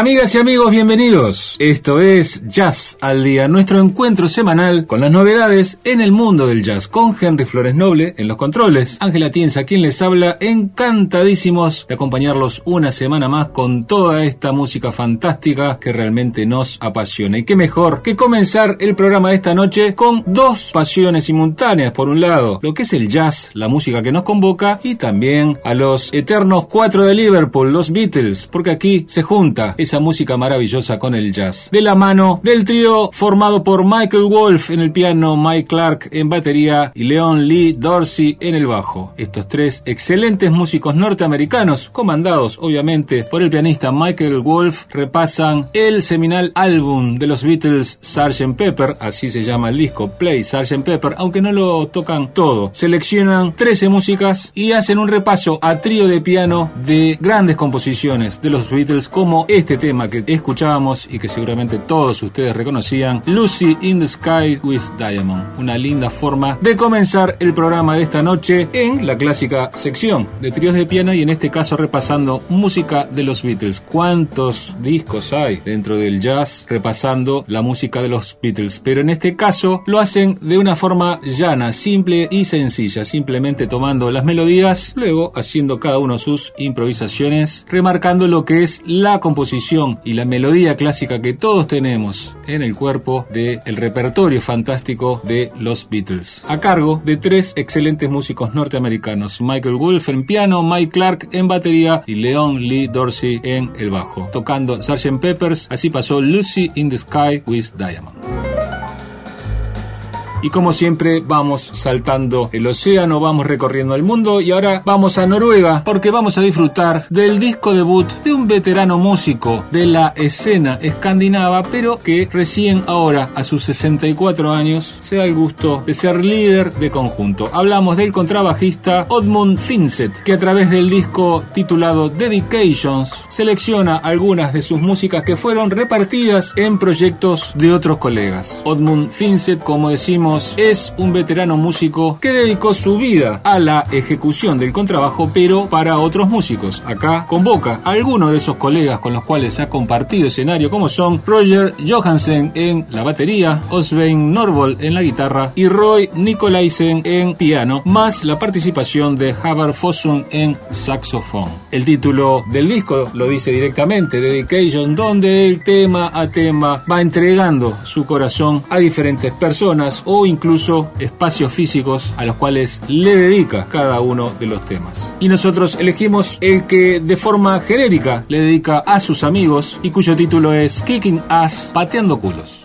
Amigas y amigos, bienvenidos. Esto es Jazz al Día, nuestro encuentro semanal con las novedades en el mundo del jazz, con Henry Flores Noble en los controles, Ángela Tienza quien les habla, encantadísimos de acompañarlos una semana más con toda esta música fantástica que realmente nos apasiona. Y qué mejor que comenzar el programa de esta noche con dos pasiones simultáneas. Por un lado, lo que es el jazz, la música que nos convoca, y también a los eternos cuatro de Liverpool, los Beatles, porque aquí se junta esa música maravillosa con el jazz. De la mano del trío formado por Michael Wolf en el piano, Mike Clark en batería y Leon Lee Dorsey en el bajo. Estos tres excelentes músicos norteamericanos, comandados obviamente por el pianista Michael Wolf, repasan el seminal álbum de los Beatles Sgt. Pepper, así se llama el disco, Play Sgt. Pepper, aunque no lo tocan todo. Seleccionan 13 músicas y hacen un repaso a trío de piano de grandes composiciones de los Beatles como este tema que escuchábamos y que seguramente todos ustedes reconocían, Lucy in the Sky with Diamond. Una linda forma de comenzar el programa de esta noche en la clásica sección de tríos de piano y en este caso repasando música de los Beatles. ¿Cuántos discos hay dentro del jazz repasando la música de los Beatles? Pero en este caso lo hacen de una forma llana, simple y sencilla, simplemente tomando las melodías, luego haciendo cada uno sus improvisaciones, remarcando lo que es la composición y la melodía clásica que todos tenemos en el cuerpo del repertorio fantástico de los Beatles. A cargo de tres excelentes músicos norteamericanos, Michael Wolf en piano, Mike Clark en batería y Leon Lee Dorsey en el bajo. Tocando Sgt. Peppers, así pasó Lucy in the Sky with Diamond. Y como siempre vamos saltando el océano, vamos recorriendo el mundo y ahora vamos a Noruega porque vamos a disfrutar del disco debut de un veterano músico de la escena escandinava, pero que recién ahora, a sus 64 años, se da el gusto de ser líder de conjunto. Hablamos del contrabajista Odmund Finset, que a través del disco titulado Dedications selecciona algunas de sus músicas que fueron repartidas en proyectos de otros colegas. Odmund Finset, como decimos, es un veterano músico que dedicó su vida a la ejecución del contrabajo, pero para otros músicos. Acá convoca a algunos de esos colegas con los cuales ha compartido escenario, como son Roger Johansen en la batería, Osvein Norvold en la guitarra y Roy Nicolaisen en piano, más la participación de Haber Fossum en saxofón. El título del disco lo dice directamente, Dedication, donde el tema a tema va entregando su corazón a diferentes personas o incluso espacios físicos a los cuales le dedica cada uno de los temas. Y nosotros elegimos el que de forma genérica le dedica a sus amigos y cuyo título es Kicking Ass, pateando culos.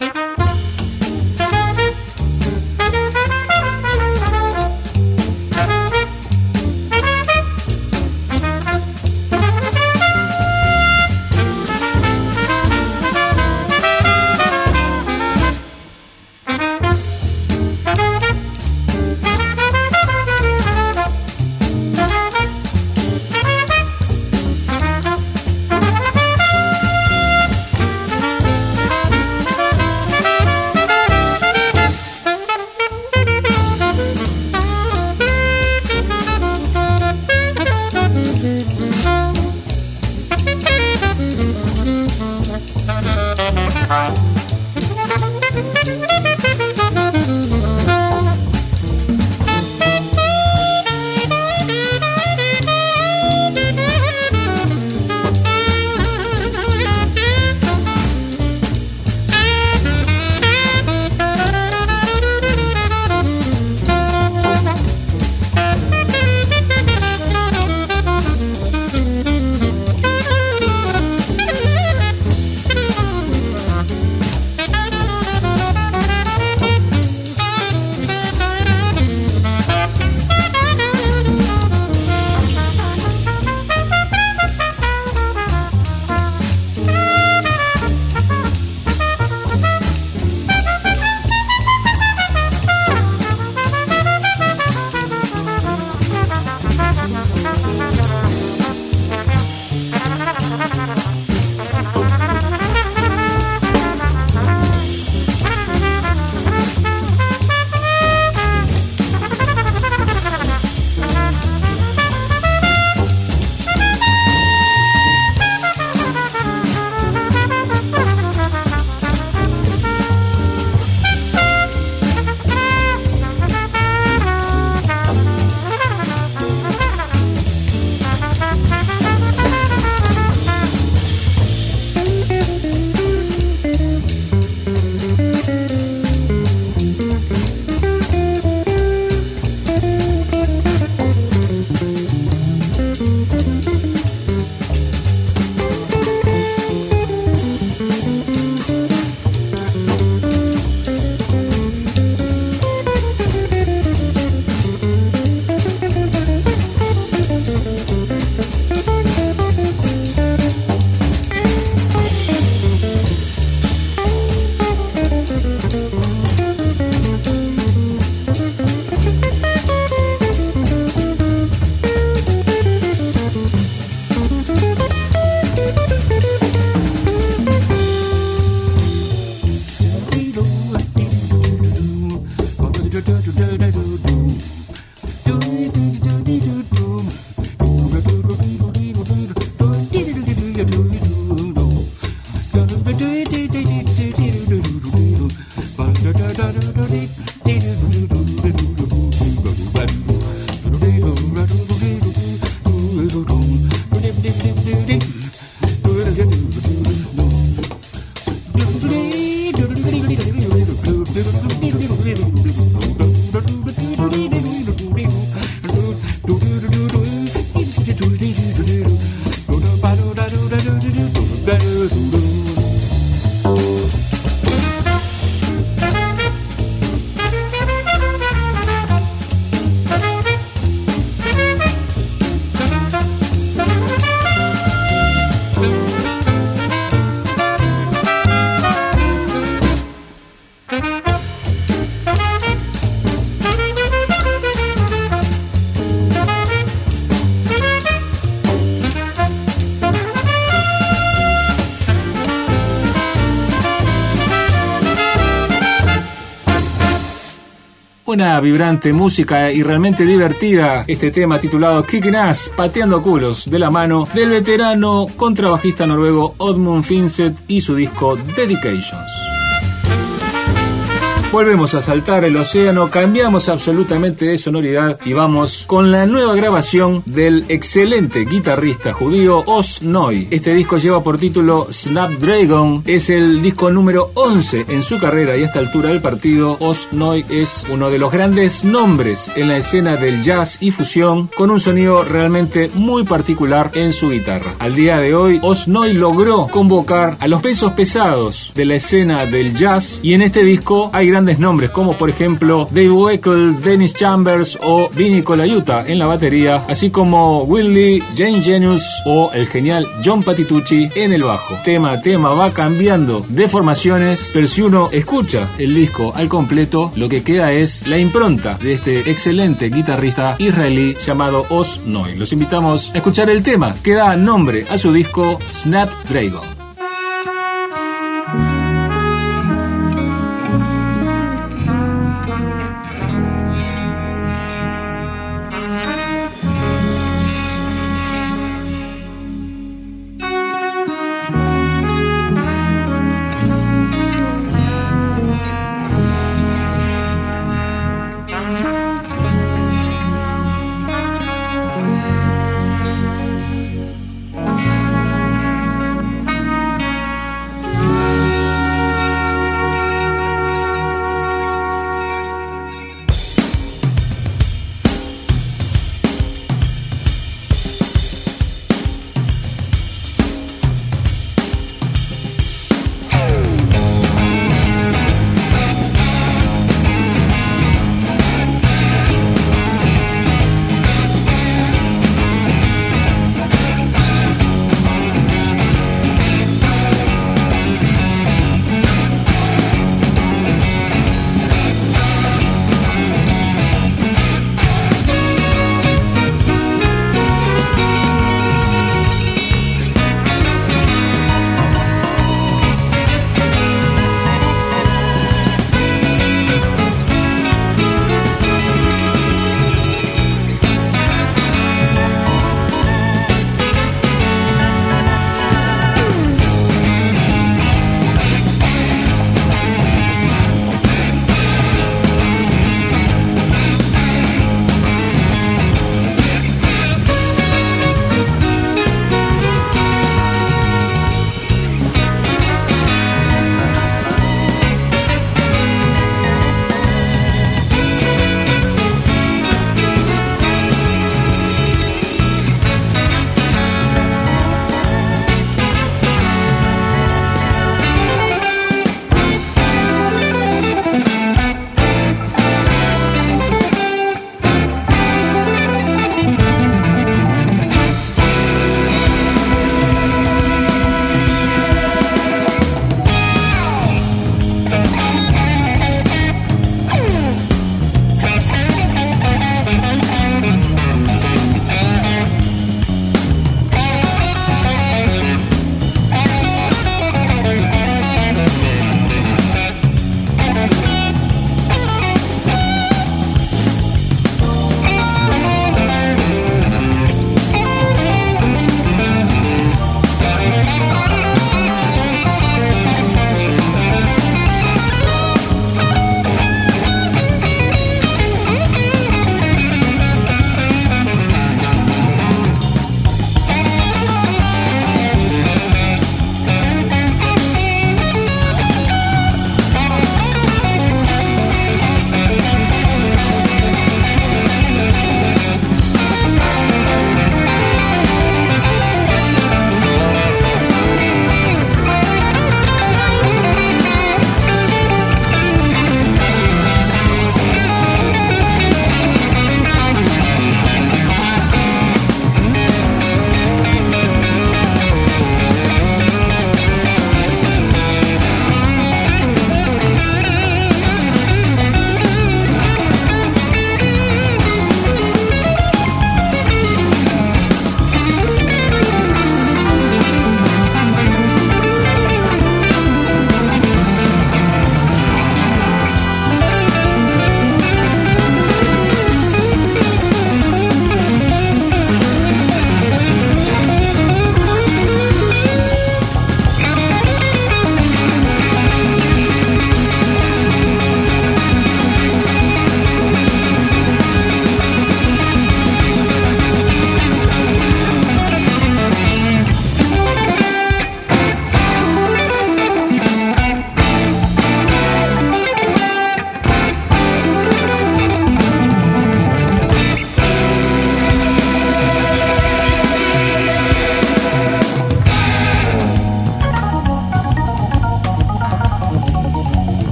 Una vibrante música y realmente divertida este tema titulado Kicking Ass, pateando culos, de la mano del veterano contrabajista noruego Odmund Finset y su disco Dedications. Volvemos a saltar el océano, cambiamos absolutamente de sonoridad y vamos con la nueva grabación del excelente guitarrista judío Os Noy. Este disco lleva por título Snapdragon, es el disco número 11 en su carrera y a esta altura del partido Os Noy es uno de los grandes nombres en la escena del jazz y fusión con un sonido realmente muy particular en su guitarra. Al día de hoy Os Noy logró convocar a los pesos pesados de la escena del jazz y en este disco hay grandes nombres como por ejemplo Dave Weckl, Dennis Chambers o Vinny Colaiuta en la batería, así como Willie, Jane Genius o el genial John Patitucci en el bajo. Tema a tema va cambiando de formaciones, pero si uno escucha el disco al completo, lo que queda es la impronta de este excelente guitarrista israelí llamado Os Noy. Los invitamos a escuchar el tema que da nombre a su disco Snapdragon.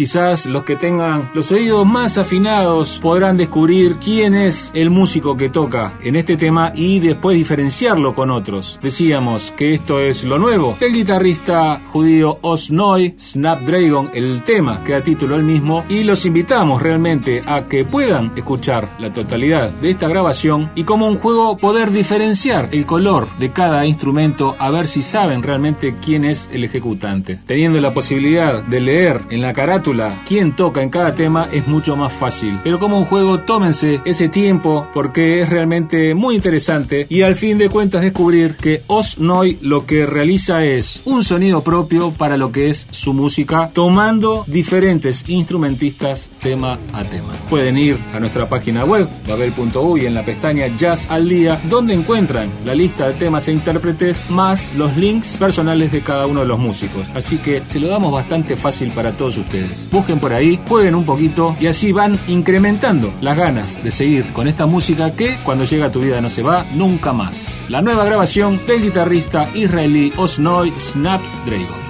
Quizás los que tengan los oídos más afinados podrán descubrir quién es el músico que toca en este tema y después diferenciarlo con otros. Decíamos que esto es lo nuevo del guitarrista judío Osnoy Snapdragon, el tema que da título al mismo, y los invitamos realmente a que puedan escuchar la totalidad de esta grabación y como un juego poder diferenciar el color de cada instrumento a ver si saben realmente quién es el ejecutante. Teniendo la posibilidad de leer en la carátula quién toca en cada tema es mucho más fácil. Pero como un juego tómense ese tiempo porque es realmente muy interesante y al fin de cuentas descubrir que Osnoy lo que realiza es un sonido propio para lo que es su música tomando diferentes instrumentistas tema a tema. Pueden ir a nuestra página web babel.uy en la pestaña Jazz al día donde encuentran la lista de temas e intérpretes más los links personales de cada uno de los músicos. Así que se lo damos bastante fácil para todos ustedes. Busquen por ahí, jueguen un poquito y así van incrementando las ganas de seguir con esta música que cuando llega a tu vida no se va nunca más. La nueva grabación del guitarrista israelí Osnoy Snapdragon.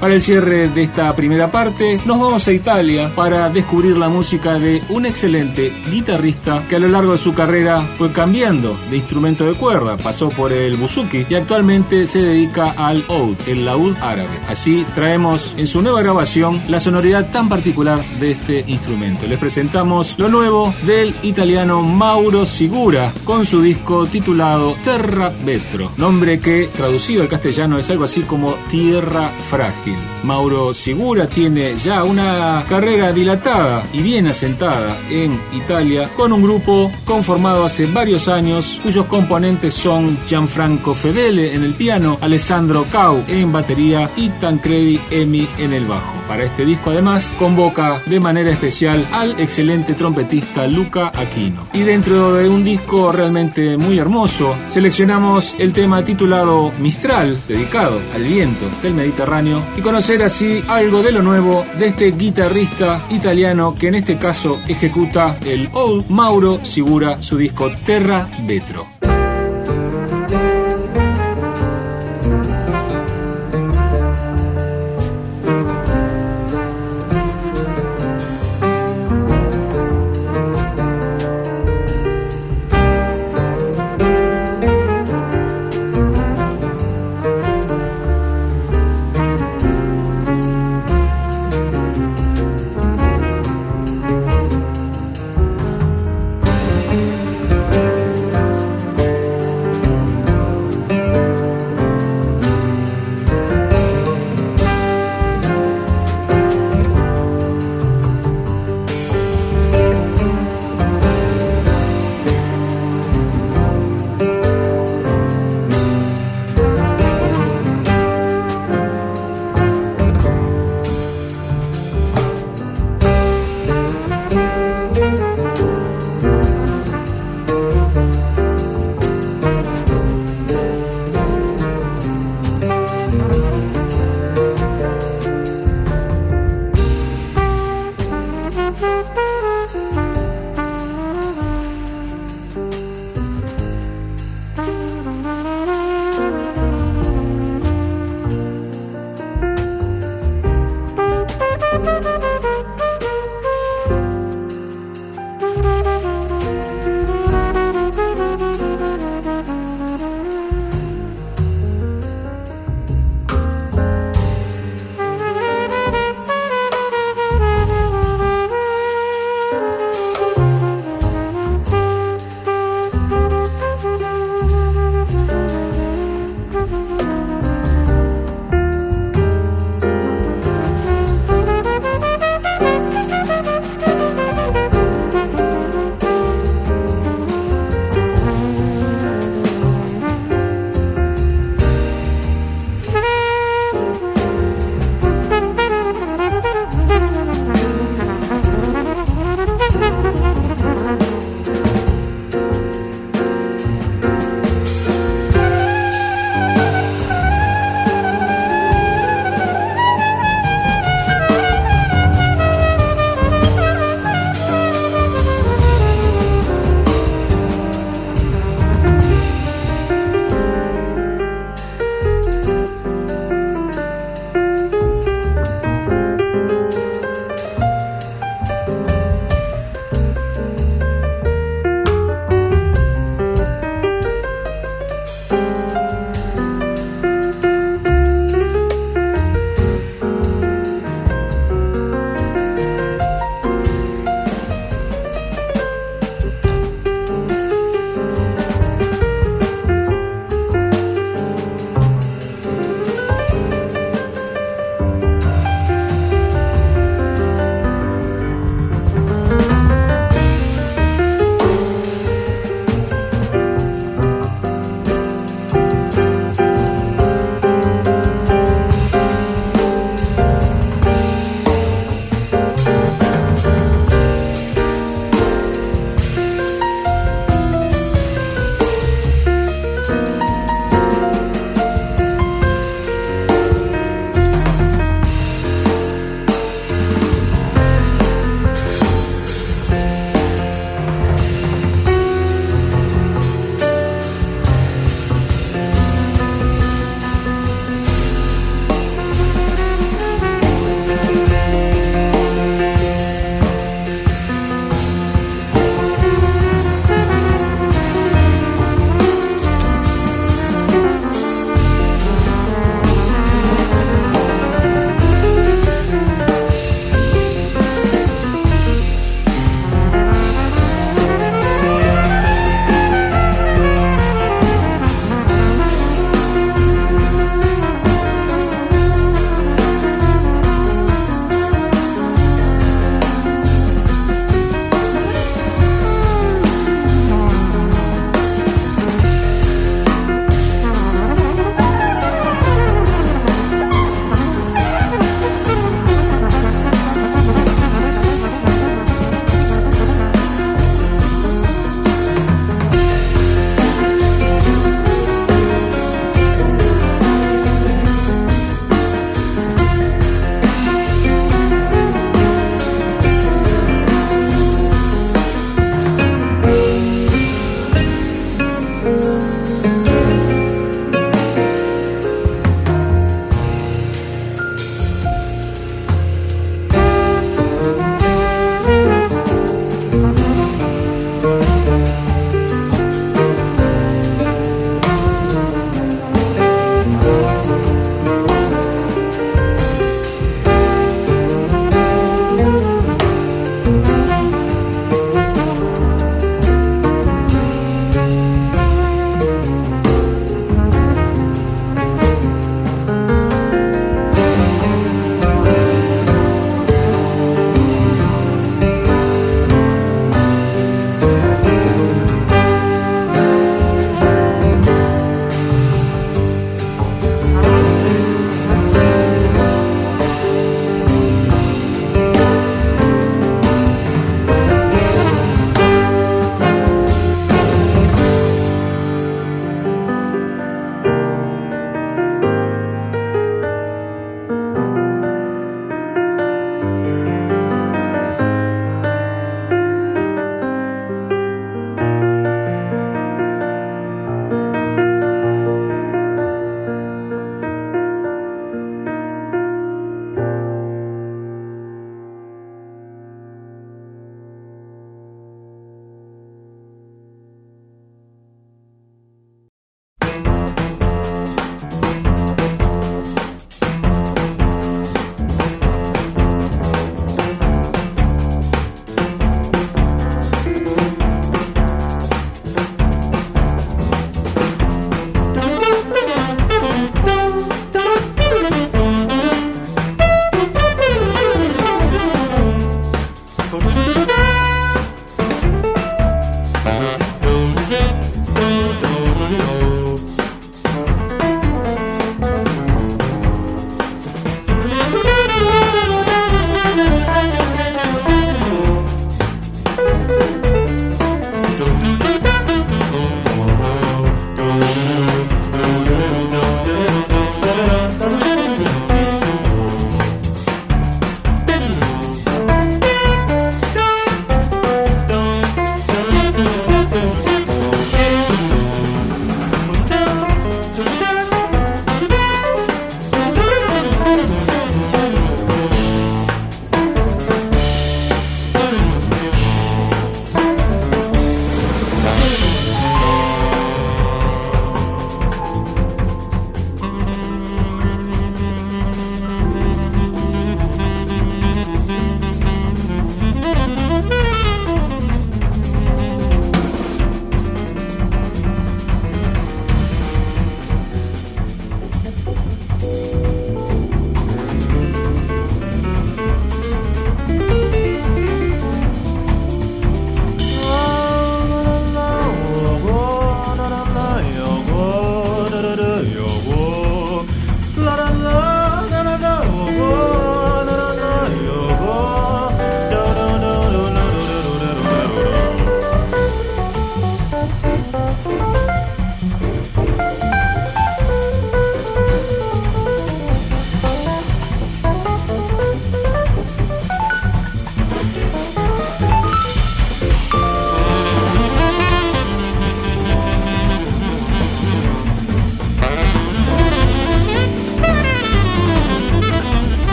Para el cierre de esta primera parte, nos vamos a Italia para descubrir la música de un excelente guitarrista que a lo largo de su carrera fue cambiando de instrumento de cuerda, pasó por el buzuki y actualmente se dedica al oud, el laúd árabe. Así traemos en su nueva grabación la sonoridad tan particular de este instrumento. Les presentamos lo nuevo del italiano Mauro Sigura con su disco titulado Terra Vetro, nombre que traducido al castellano es algo así como Tierra Frágil. Gil. Mauro Sigura tiene ya una carrera dilatada y bien asentada en Italia con un grupo conformado hace varios años cuyos componentes son Gianfranco Fedele en el piano, Alessandro Cau en batería y Tancredi Emi en el bajo. Para este disco además convoca de manera especial al excelente trompetista Luca Aquino. Y dentro de un disco realmente muy hermoso, seleccionamos el tema titulado Mistral, dedicado al viento del Mediterráneo, y conocer así algo de lo nuevo de este guitarrista italiano que en este caso ejecuta el Old Mauro Sigura, su disco Terra Vetro.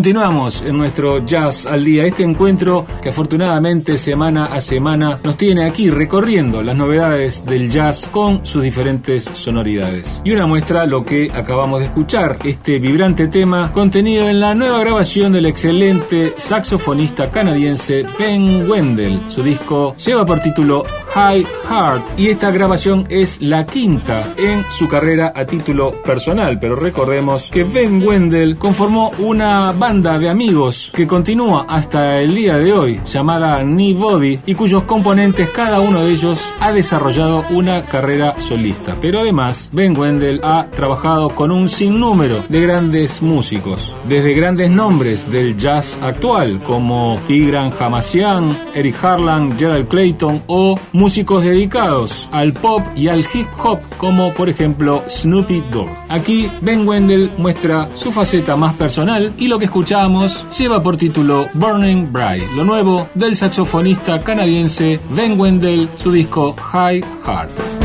Continuamos en nuestro Jazz al Día, este encuentro que afortunadamente semana a semana nos tiene aquí recorriendo las novedades del jazz con sus diferentes sonoridades. Y una muestra lo que acabamos de escuchar, este vibrante tema contenido en la nueva grabación del excelente saxofonista canadiense Ben Wendell. Su disco lleva por título High Y esta grabación es la quinta en su carrera a título personal, pero recordemos que Ben Wendell conformó una banda de amigos que continúa hasta el día de hoy llamada Knee y cuyos componentes cada uno de ellos ha desarrollado una carrera solista. Pero además Ben Wendell ha trabajado con un sinnúmero de grandes músicos, desde grandes nombres del jazz actual como Tigran Hamashian, Eric Harlan, Gerald Clayton o músicos dedicados al pop y al hip hop como por ejemplo Snoopy Dogg. Aquí Ben Wendell muestra su faceta más personal y lo que escuchamos lleva por título Burning Bright, lo nuevo del saxofonista canadiense Ben Wendell, su disco High Heart.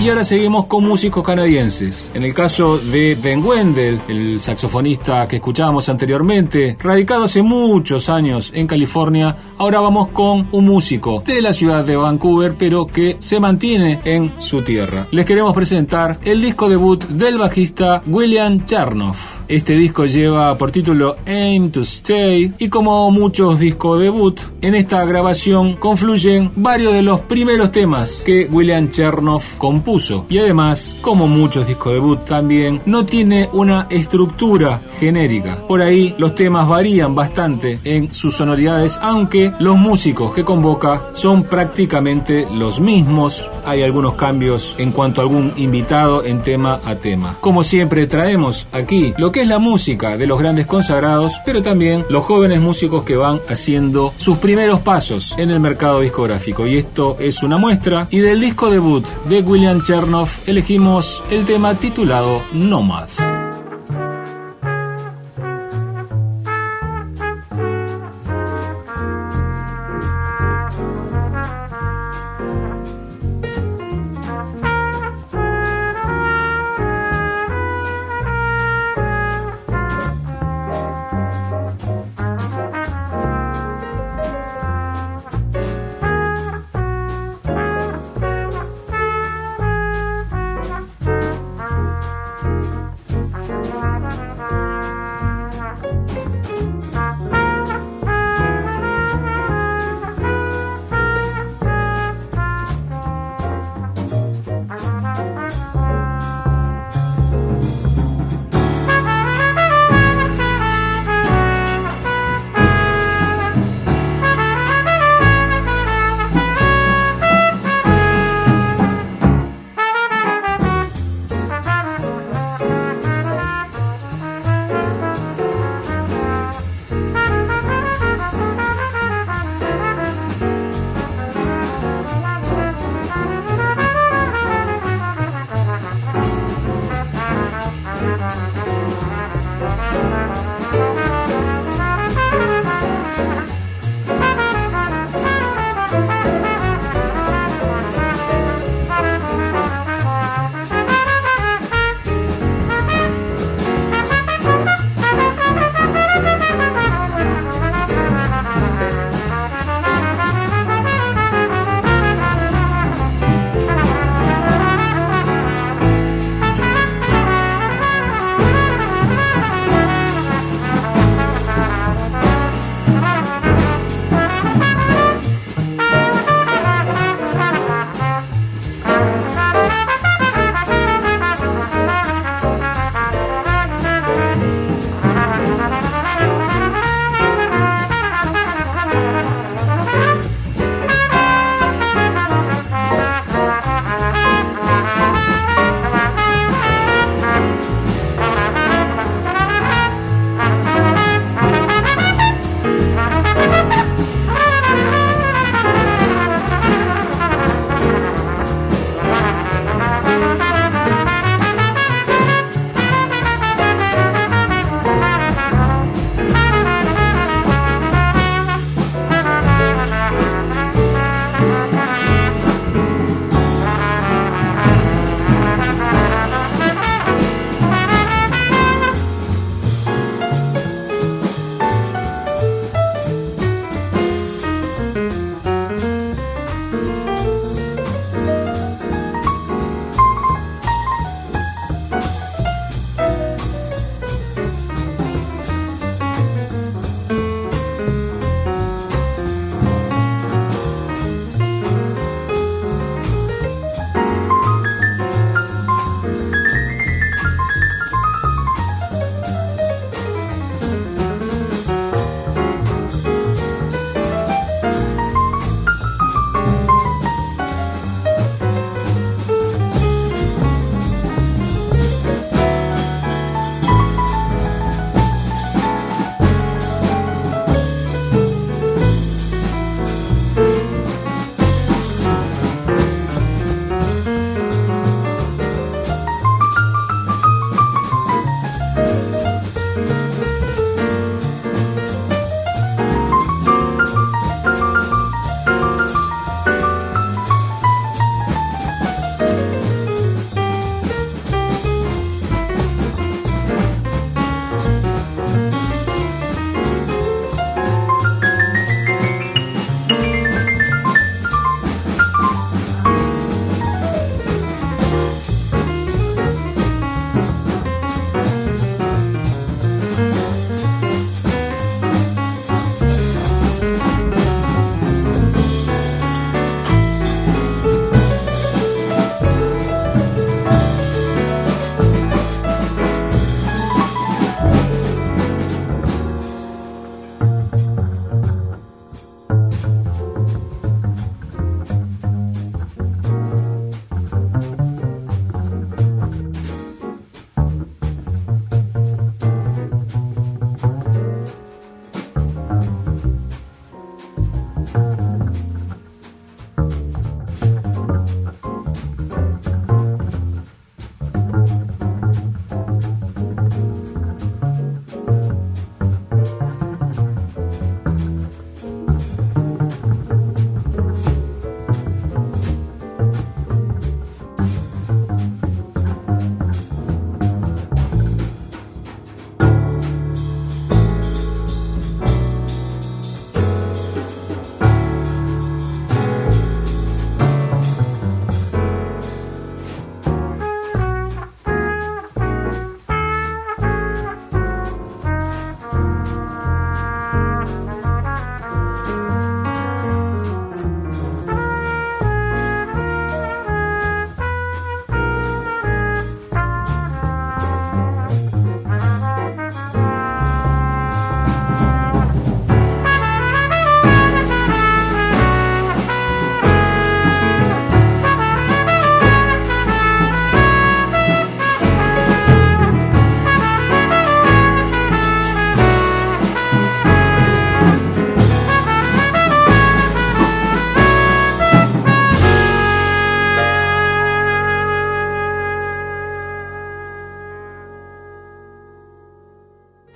Y ahora seguimos con músicos canadienses. En el caso de Ben Wendell, el saxofonista que escuchábamos anteriormente, radicado hace muchos años en California, ahora vamos con un músico de la ciudad de Vancouver, pero que se mantiene en su tierra. Les queremos presentar el disco debut del bajista William Chernoff. Este disco lleva por título Aim to Stay y como muchos discos debut, en esta grabación confluyen varios de los primeros temas que William Chernoff compuso y además, como muchos discos debut también, no tiene una estructura genérica. Por ahí los temas varían bastante en sus sonoridades, aunque los músicos que convoca son prácticamente los mismos. Hay algunos cambios en cuanto a algún invitado en tema a tema. Como siempre traemos aquí lo que es la música de los grandes consagrados, pero también los jóvenes músicos que van haciendo sus primeros pasos en el mercado discográfico. Y esto es una muestra. Y del disco debut de William Chernoff elegimos el tema titulado No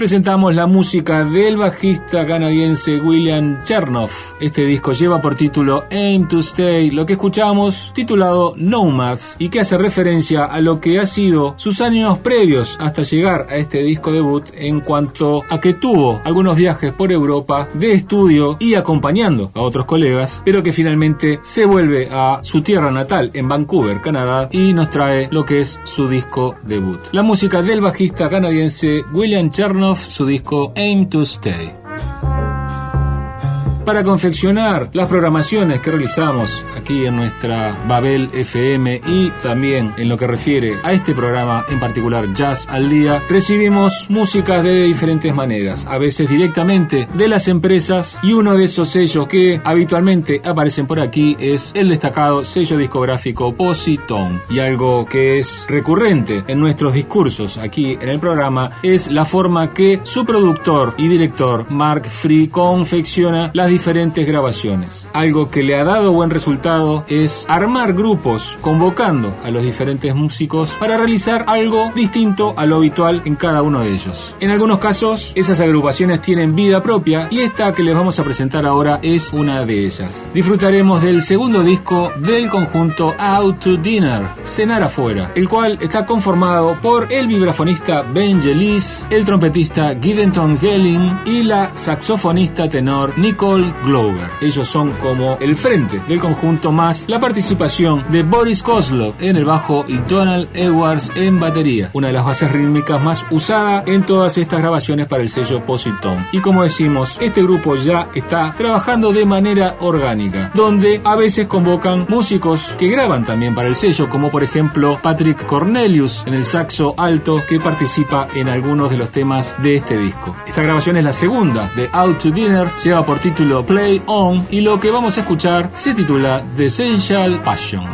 presentamos la música del bajista canadiense William Chernoff. Este disco lleva por título Aim to Stay, lo que escuchamos titulado Nomads y que hace referencia a lo que ha sido sus años previos hasta llegar a este disco debut en cuanto a que tuvo algunos viajes por Europa de estudio y acompañando a otros colegas, pero que finalmente se vuelve a su tierra natal en Vancouver, Canadá y nos trae lo que es su disco debut. La música del bajista canadiense William Chernoff, su disco Aim to Stay para confeccionar las programaciones que realizamos aquí en nuestra Babel FM y también en lo que refiere a este programa en particular Jazz al Día, recibimos músicas de diferentes maneras, a veces directamente de las empresas y uno de esos sellos que habitualmente aparecen por aquí es el destacado sello discográfico Positone. Y algo que es recurrente en nuestros discursos aquí en el programa es la forma que su productor y director Mark Free confecciona las diferentes grabaciones. Algo que le ha dado buen resultado es armar grupos convocando a los diferentes músicos para realizar algo distinto a lo habitual en cada uno de ellos. En algunos casos, esas agrupaciones tienen vida propia y esta que les vamos a presentar ahora es una de ellas. Disfrutaremos del segundo disco del conjunto Out to Dinner, Cenar afuera, el cual está conformado por el vibrafonista Ben Jelis, el trompetista Gidenton Gelling y la saxofonista tenor Nicole Glover. Ellos son como el frente del conjunto más la participación de Boris Kozlov en el bajo y Donald Edwards en batería, una de las bases rítmicas más usada en todas estas grabaciones para el sello Positone. Y como decimos, este grupo ya está trabajando de manera orgánica, donde a veces convocan músicos que graban también para el sello, como por ejemplo Patrick Cornelius en el saxo alto que participa en algunos de los temas de este disco. Esta grabación es la segunda de Out to Dinner, lleva por título Play On y lo que vamos a escuchar se titula The Essential Passion.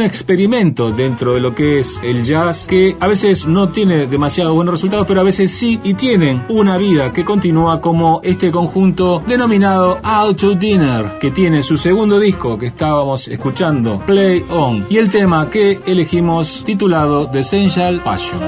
Un experimento dentro de lo que es el jazz que a veces no tiene demasiado buenos resultados, pero a veces sí y tienen una vida que continúa como este conjunto denominado Out to Dinner, que tiene su segundo disco que estábamos escuchando, Play On, y el tema que elegimos titulado The Essential Passion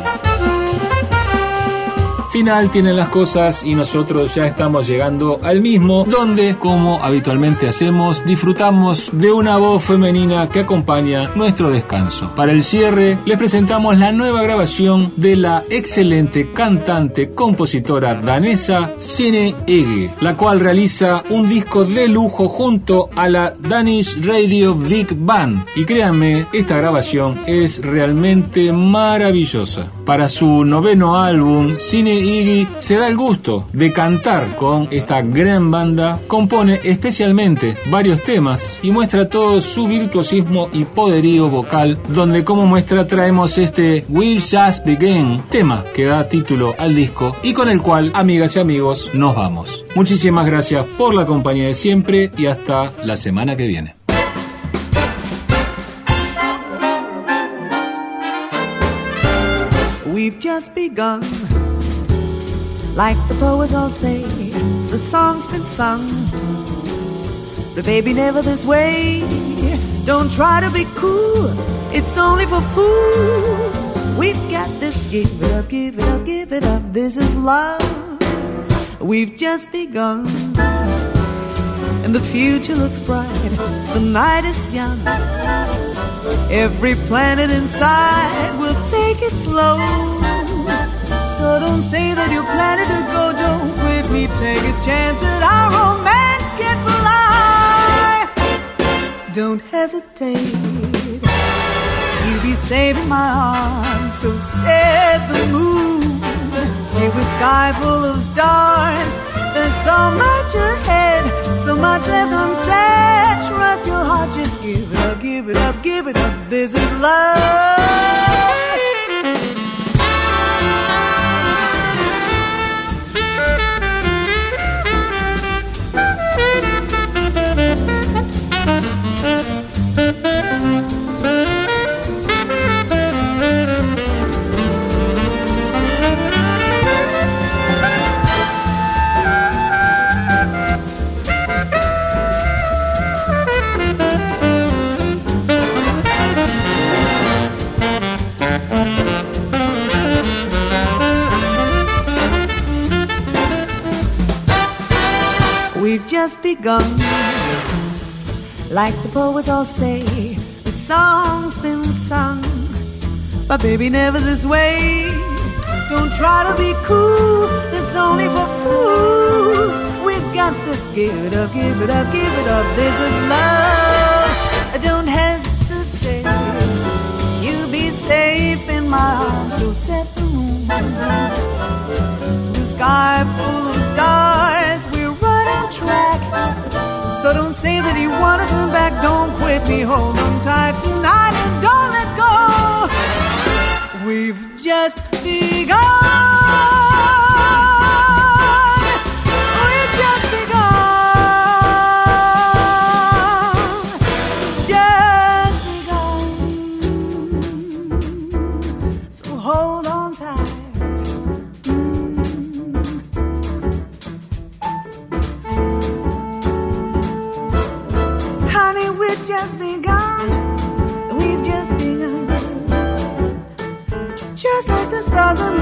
final tienen las cosas y nosotros ya estamos llegando al mismo, donde, como habitualmente hacemos, disfrutamos de una voz femenina que acompaña nuestro descanso. Para el cierre, les presentamos la nueva grabación de la excelente cantante compositora danesa Sine Ege, la cual realiza un disco de lujo junto a la Danish Radio Big Band. Y créanme, esta grabación es realmente maravillosa. Para su noveno álbum, Cine Iggy se da el gusto de cantar con esta gran banda, compone especialmente varios temas y muestra todo su virtuosismo y poderío vocal, donde como muestra traemos este We'll Just Begin, tema que da título al disco y con el cual, amigas y amigos, nos vamos. Muchísimas gracias por la compañía de siempre y hasta la semana que viene. We've just begun. Like the poets all say, the song's been sung. But baby, never this way. Don't try to be cool, it's only for fools. We've got this, give it up, give it up, give it up. This is love. We've just begun. And the future looks bright, the night is young. Every planet inside will take it slow. So don't say that you're planning to go. Don't quit me. Take a chance that our romance can fly. Don't hesitate. You'll be safe in my arms. So said the moon. She was sky full of stars. There's so much ahead, so much left unsaid. Trust your heart, give it up. This is love. Begun. Like the poets all say, the song's been sung. But baby, never this way. Don't try to be cool, it's only for fools. We've got this, give it up, give it up, give it up. This is love. Don't hesitate. You'll be safe in my arms, so set the moon. The sky full of say that wanna turn back, don't quit me, hold on tight tonight and don't let go. We've just begun. another